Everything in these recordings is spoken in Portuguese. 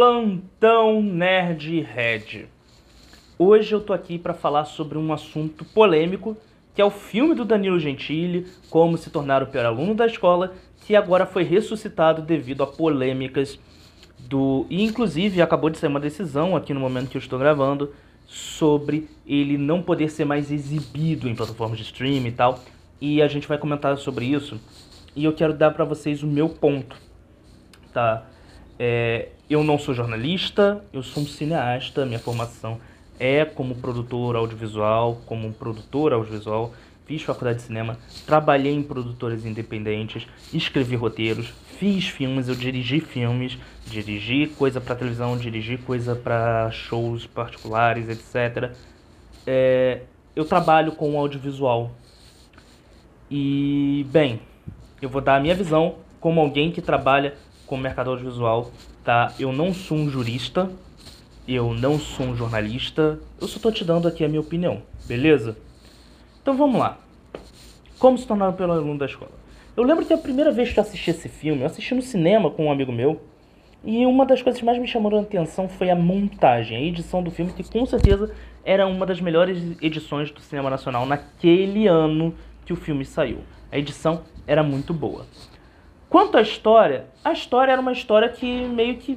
Plantão Nerd Red. Hoje eu tô aqui para falar sobre um assunto polêmico, que é o filme do Danilo Gentili, Como se tornar o pior aluno da escola, que agora foi ressuscitado devido a polêmicas do e inclusive acabou de sair uma decisão aqui no momento que eu estou gravando sobre ele não poder ser mais exibido em plataformas de streaming e tal. E a gente vai comentar sobre isso. E eu quero dar para vocês o meu ponto, tá? É, eu não sou jornalista, eu sou um cineasta, minha formação é como produtor audiovisual, como um produtor audiovisual, fiz faculdade de cinema, trabalhei em produtoras independentes, escrevi roteiros, fiz filmes, eu dirigi filmes, dirigi coisa para televisão, dirigi coisa para shows particulares, etc. É, eu trabalho com audiovisual. E, bem, eu vou dar a minha visão como alguém que trabalha com o mercado audiovisual tá? Eu não sou um jurista, eu não sou um jornalista, eu só tô te dando aqui a minha opinião, beleza? Então vamos lá. Como se tornar pelo aluno da escola? Eu lembro que a primeira vez que eu assisti esse filme, eu assisti no cinema com um amigo meu, e uma das coisas que mais me chamou a atenção foi a montagem, a edição do filme, que com certeza era uma das melhores edições do cinema nacional naquele ano que o filme saiu. A edição era muito boa. Quanto à história, a história era uma história que meio que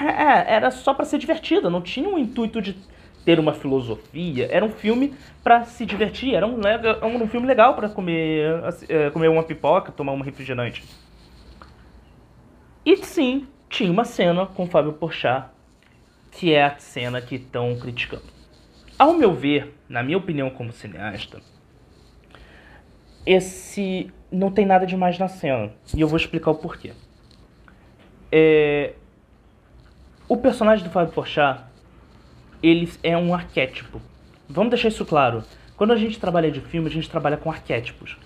é, era só para ser divertida, não tinha um intuito de ter uma filosofia. Era um filme para se divertir, era um, um filme legal para comer, é, comer uma pipoca, tomar um refrigerante. E sim, tinha uma cena com Fábio Porchat, que é a cena que estão criticando. Ao meu ver, na minha opinião como cineasta, esse não tem nada demais na cena. E eu vou explicar o porquê. É... O personagem do Fábio Porchat, ele é um arquétipo. Vamos deixar isso claro. Quando a gente trabalha de filme, a gente trabalha com arquétipos.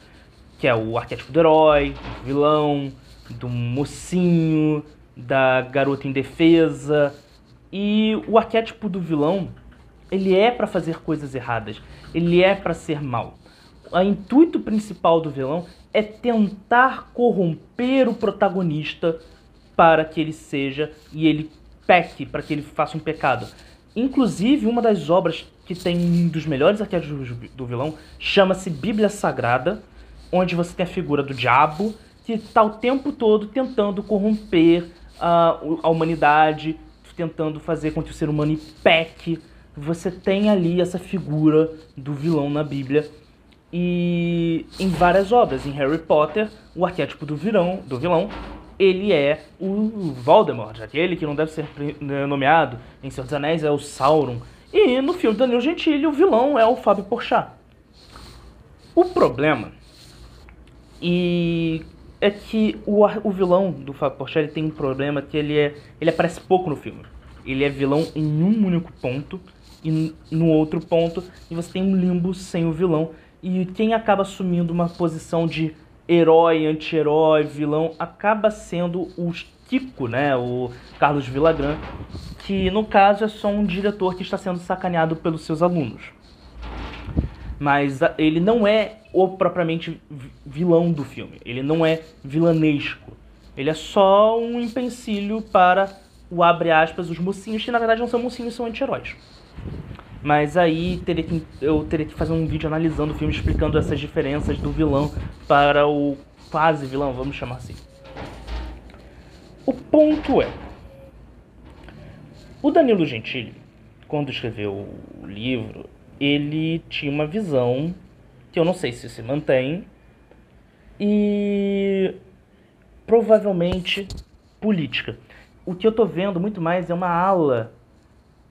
Que é o arquétipo do herói, do vilão, do mocinho, da garota indefesa. E o arquétipo do vilão, ele é para fazer coisas erradas. Ele é para ser mal o intuito principal do vilão é tentar corromper o protagonista para que ele seja e ele peque, para que ele faça um pecado. Inclusive, uma das obras que tem um dos melhores arquétipos do vilão chama-se Bíblia Sagrada, onde você tem a figura do diabo que está o tempo todo tentando corromper a, a humanidade, tentando fazer com que o ser humano peque. Você tem ali essa figura do vilão na Bíblia e em várias obras, em Harry Potter, o arquétipo do vilão, do vilão ele é o Voldemort, aquele que não deve ser né, nomeado. Em Senhor dos Anéis é o Sauron. E no filme Danilo Gentili, o vilão é o Fábio Porchat. O problema e é que o, o vilão do Fábio Porchat ele tem um problema que ele é ele aparece pouco no filme. Ele é vilão em um único ponto e no outro ponto e você tem um limbo sem o vilão e quem acaba assumindo uma posição de herói, anti-herói, vilão, acaba sendo o Kiko, né? O Carlos Villagrán, que no caso é só um diretor que está sendo sacaneado pelos seus alunos. Mas ele não é o propriamente vilão do filme. Ele não é vilanesco. Ele é só um empecilho para o abre aspas, os mocinhos, que na verdade não são mocinhos, são anti-heróis. Mas aí teria que, eu teria que fazer um vídeo analisando o filme, explicando essas diferenças do vilão para o quase vilão, vamos chamar assim. O ponto é: o Danilo Gentili, quando escreveu o livro, ele tinha uma visão que eu não sei se se mantém e provavelmente política. O que eu tô vendo muito mais é uma ala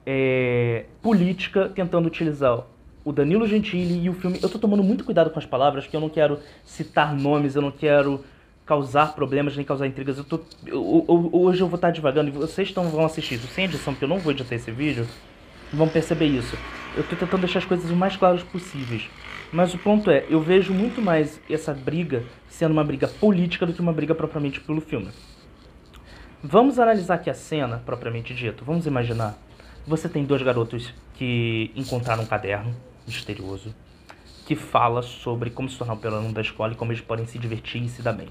é, política tentando utilizar o Danilo Gentili e o filme. Eu tô tomando muito cuidado com as palavras, porque eu não quero citar nomes, eu não quero causar problemas nem causar intrigas. Eu tô, eu, eu, hoje eu vou estar devagando e vocês tão, vão assistir isso sem edição, porque eu não vou editar esse vídeo, vão perceber isso. Eu tô tentando deixar as coisas o mais claras possíveis. Mas o ponto é, eu vejo muito mais essa briga sendo uma briga política do que uma briga propriamente pelo filme. Vamos analisar aqui a cena, propriamente dito. Vamos imaginar você tem dois garotos que encontraram um caderno misterioso que fala sobre como se tornar um pelo da escola e como eles podem se divertir e se dar bem.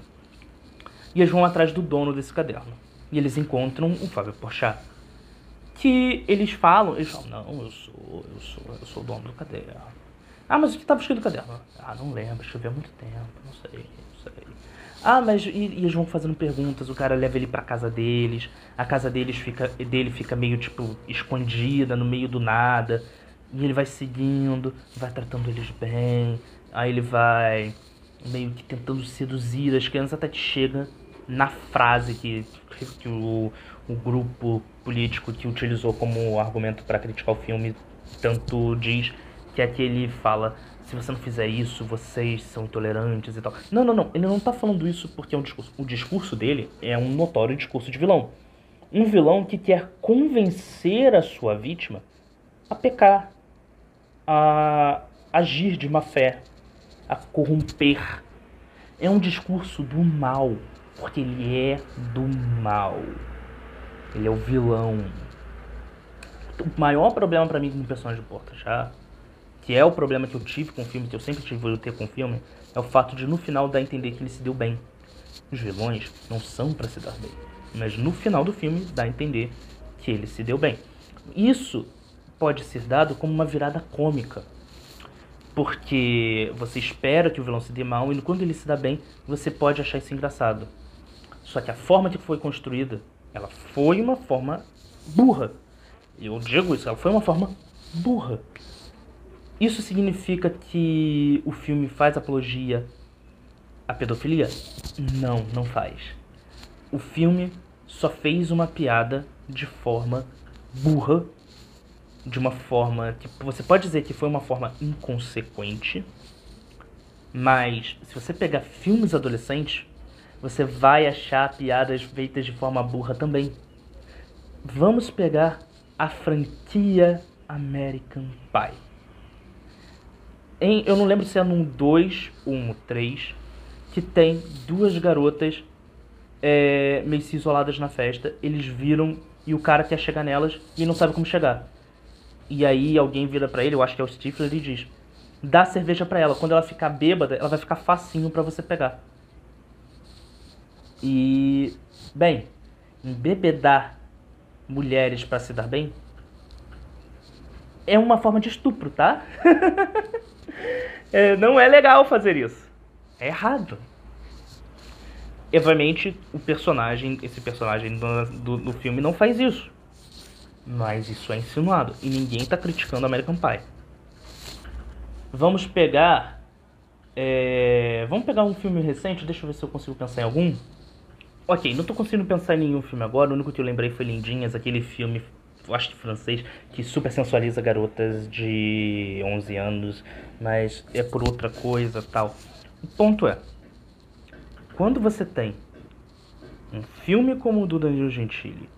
E eles vão atrás do dono desse caderno. E eles encontram o Fábio Porchat. Que eles falam, eles falam, não, eu sou, eu sou, eu sou o dono do caderno. Ah, mas o que estava escrito no caderno? Ah, não lembro, choveu há muito tempo, não sei, não sei. Ah, mas e, e, eles vão fazendo perguntas, o cara leva ele pra casa deles, a casa deles fica, dele fica meio, tipo, escondida, no meio do nada, e ele vai seguindo, vai tratando eles bem, aí ele vai meio que tentando seduzir as crianças até que chega na frase que, que o, o grupo político que utilizou como argumento para criticar o filme tanto diz que é que ele fala se você não fizer isso, vocês são intolerantes e tal. Não, não, não. Ele não tá falando isso porque é um discurso. O discurso dele é um notório discurso de vilão. Um vilão que quer convencer a sua vítima a pecar, a agir de má fé, a corromper. É um discurso do mal, porque ele é do mal. Ele é o vilão. O maior problema para mim com o personagem do Porta já, que é o problema que eu tive com o filme, que eu sempre tive a ter com o filme, é o fato de no final dar a entender que ele se deu bem. Os vilões não são para se dar bem, mas no final do filme dá a entender que ele se deu bem. Isso pode ser dado como uma virada cômica porque você espera que o vilão se dê mal e quando ele se dá bem, você pode achar isso engraçado. Só que a forma que foi construída, ela foi uma forma burra. Eu digo isso, ela foi uma forma burra. Isso significa que o filme faz apologia à pedofilia? Não, não faz. O filme só fez uma piada de forma burra de uma forma que você pode dizer que foi uma forma inconsequente, mas se você pegar filmes adolescentes, você vai achar piadas feitas de forma burra também. Vamos pegar a franquia American Pie. Em, eu não lembro se é no 2 ou no 3, que tem duas garotas é, meio se isoladas na festa. Eles viram e o cara quer chegar nelas e não sabe como chegar. E aí alguém vira para ele, eu acho que é o Stifler, e diz: dá cerveja para ela. Quando ela ficar bêbada, ela vai ficar facinho para você pegar. E, bem, embebedar mulheres para se dar bem é uma forma de estupro, tá? é, não é legal fazer isso. É errado. Obviamente, o personagem, esse personagem do, do, do filme não faz isso. Mas isso é insinuado. E ninguém está criticando American Pie. Vamos pegar. É... Vamos pegar um filme recente. Deixa eu ver se eu consigo pensar em algum. Ok, não estou conseguindo pensar em nenhum filme agora. O único que eu lembrei foi Lindinhas, aquele filme, acho que francês, que super sensualiza garotas de 11 anos, mas é por outra coisa tal. O ponto é: quando você tem um filme como o do Danilo Gentili,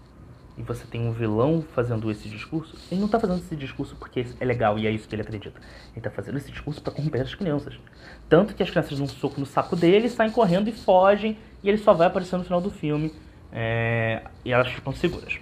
e você tem um vilão fazendo esse discurso, ele não está fazendo esse discurso porque é legal e é isso que ele acredita. Ele está fazendo esse discurso para corromper as crianças. Tanto que as crianças dão um soco no saco dele, saem correndo e fogem, e ele só vai aparecer no final do filme é, e elas ficam seguras.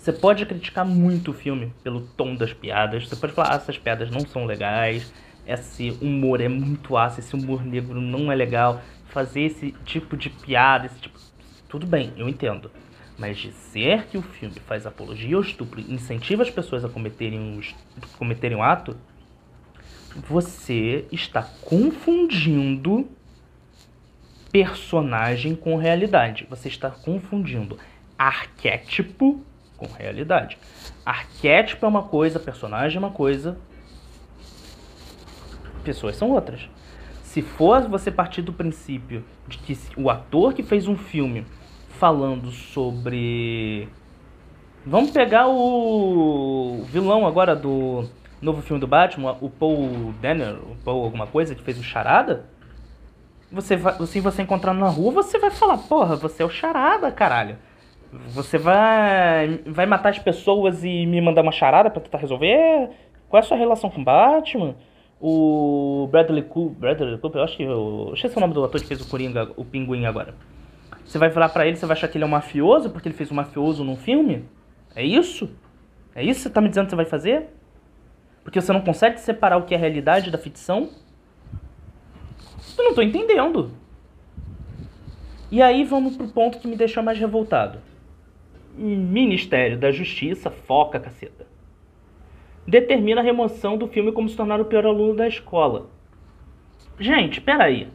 Você pode criticar muito o filme pelo tom das piadas, você pode falar, ah, essas piadas não são legais, esse humor é muito ácido, esse humor negro não é legal, fazer esse tipo de piada, esse tipo... Tudo bem, eu entendo. Mas dizer que o filme faz apologia ao estupro e incentiva as pessoas a cometerem, os, cometerem o ato, você está confundindo personagem com realidade. Você está confundindo arquétipo com realidade. Arquétipo é uma coisa, personagem é uma coisa, pessoas são outras. Se for você partir do princípio de que o ator que fez um filme falando sobre. Vamos pegar o vilão agora do novo filme do Batman, o Paul Danner, o Paul alguma coisa, que fez o Charada. Você vai, se você encontrar na rua, você vai falar, porra, você é o Charada, caralho. Você vai vai matar as pessoas e me mandar uma charada para tentar resolver? Qual é a sua relação com Batman? O Bradley Cooper, Bradley Cooper, eu acho que eu, esqueci o nome do ator que fez o Coringa, o Pinguim agora. Você vai falar para ele, você vai achar que ele é um mafioso porque ele fez um mafioso num filme? É isso? É isso que você tá me dizendo que você vai fazer? Porque você não consegue separar o que é realidade da ficção? Eu não tô entendendo. E aí vamos pro ponto que me deixou mais revoltado. Ministério da Justiça, foca caceta. Determina a remoção do filme como se tornar o pior aluno da escola. Gente, peraí.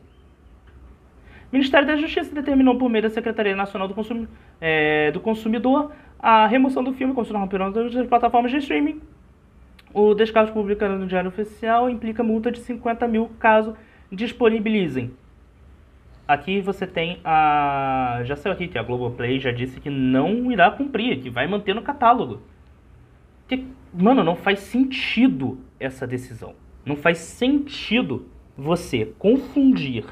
Ministério da Justiça determinou por meio da Secretaria Nacional do, Consum é, do Consumidor a remoção do filme como se tornar o pior aluno das plataformas de streaming. O descaso publicado no Diário Oficial implica multa de 50 mil caso disponibilizem Aqui você tem a. Já saiu aqui que a Globoplay já disse que não irá cumprir, que vai manter no catálogo. Que, mano, não faz sentido essa decisão. Não faz sentido você confundir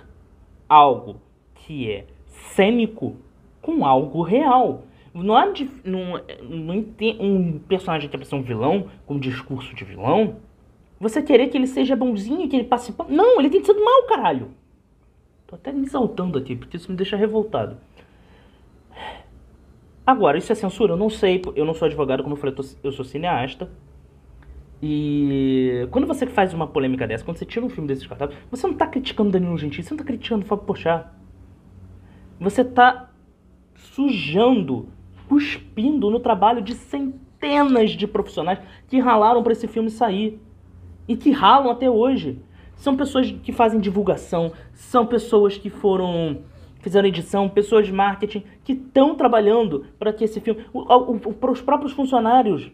algo que é cênico com algo real. Não há de, não, não um personagem que é pra ser um vilão, com um discurso de vilão, você querer que ele seja bonzinho, que ele passe. Não, ele tem que ser do mal, caralho. Tô até me exaltando aqui, porque isso me deixa revoltado. Agora, isso é censura? Eu não sei, eu não sou advogado, como eu falei, eu sou cineasta. E quando você faz uma polêmica dessa, quando você tira um filme desse descartável, você não tá criticando Danilo Gentili, você não tá criticando Fábio Pochá. Você tá sujando, cuspindo no trabalho de centenas de profissionais que ralaram para esse filme sair. E que ralam até hoje. São pessoas que fazem divulgação, são pessoas que foram fizeram edição, pessoas de marketing que estão trabalhando para que esse filme, o, o, o, os próprios funcionários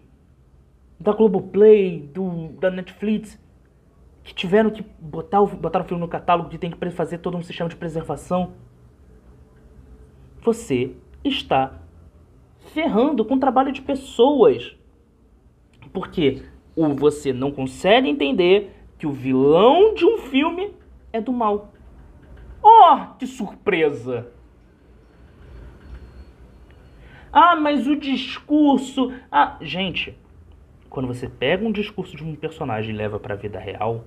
da Globoplay, do, da Netflix, que tiveram que botar o, botar o filme no catálogo, que tem que fazer todo um sistema de preservação. Você está ferrando com o trabalho de pessoas. Porque ou você não consegue entender que o vilão de um filme é do mal. Oh, que surpresa! Ah, mas o discurso. Ah, gente, quando você pega um discurso de um personagem e leva para a vida real,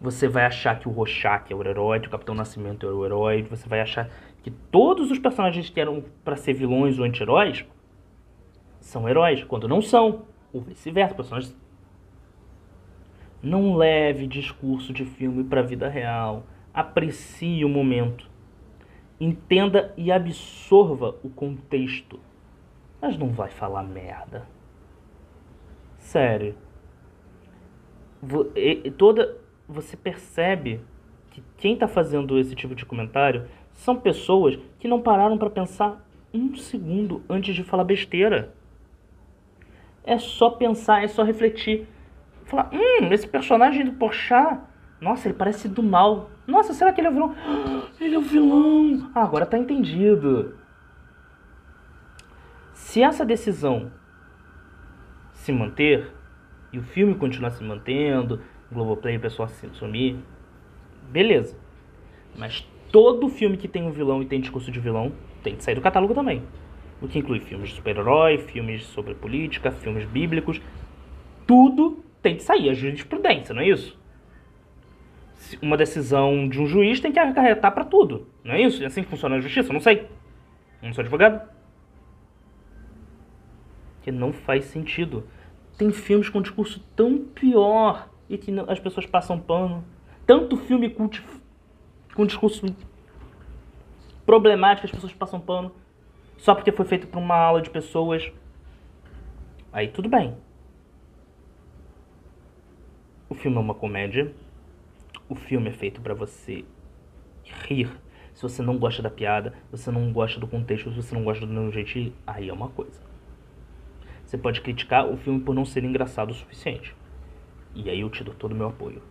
você vai achar que o Rorschach é o herói, que o Capitão Nascimento é o herói, você vai achar que todos os personagens que eram para ser vilões ou anti-heróis são heróis, quando não são, ou vice-versa, personagens não leve discurso de filme para a vida real. Aprecie o momento. Entenda e absorva o contexto. Mas não vai falar merda. Sério. Toda você percebe que quem está fazendo esse tipo de comentário são pessoas que não pararam para pensar um segundo antes de falar besteira. É só pensar, é só refletir. Falar, hum, esse personagem do Porchat, nossa, ele parece do mal. Nossa, será que ele é o vilão? Ele é o vilão! Ah, agora tá entendido. Se essa decisão se manter, e o filme continuar se mantendo, Globoplay, o pessoal se sumir, beleza. Mas todo filme que tem um vilão e tem discurso de vilão tem que sair do catálogo também. O que inclui filmes de super-herói, filmes sobre política, filmes bíblicos. Tudo tem que sair, a jurisprudência, não é isso? Uma decisão de um juiz tem que acarretar para tudo, não é isso? É assim que funciona a justiça? Não sei. Não sou advogado. Que não faz sentido. Tem filmes com discurso tão pior e que as pessoas passam pano. Tanto filme com, com discurso problemático, as pessoas passam pano. Só porque foi feito por uma aula de pessoas. Aí tudo bem. O filme é uma comédia. O filme é feito para você rir. Se você não gosta da piada, você não gosta do contexto, se você não gosta do meu jeito, aí é uma coisa. Você pode criticar o filme por não ser engraçado o suficiente. E aí eu te dou todo o meu apoio.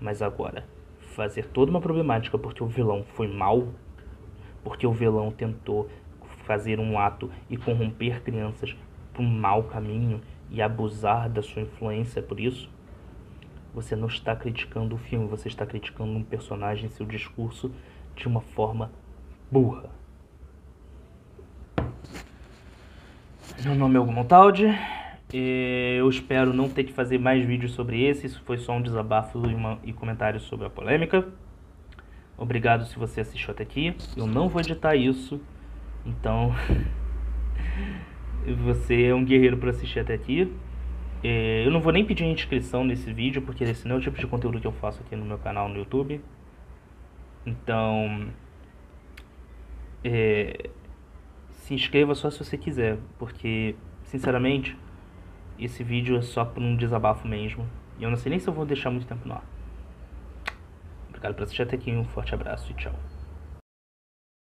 Mas agora, fazer toda uma problemática porque o vilão foi mal, porque o vilão tentou fazer um ato e corromper crianças por um mau caminho e abusar da sua influência por isso, você não está criticando o filme, você está criticando um personagem, seu discurso de uma forma burra. Meu nome é Hugo Montaldi. Eu espero não ter que fazer mais vídeos sobre esse. Isso foi só um desabafo e, uma, e comentários sobre a polêmica. Obrigado se você assistiu até aqui. Eu não vou editar isso. Então, você é um guerreiro para assistir até aqui. É, eu não vou nem pedir inscrição nesse vídeo, porque esse não é o tipo de conteúdo que eu faço aqui no meu canal no YouTube. Então, é, se inscreva só se você quiser, porque, sinceramente, esse vídeo é só por um desabafo mesmo. E eu não sei nem se eu vou deixar muito tempo no ar. Obrigado por assistir até aqui, um forte abraço e tchau.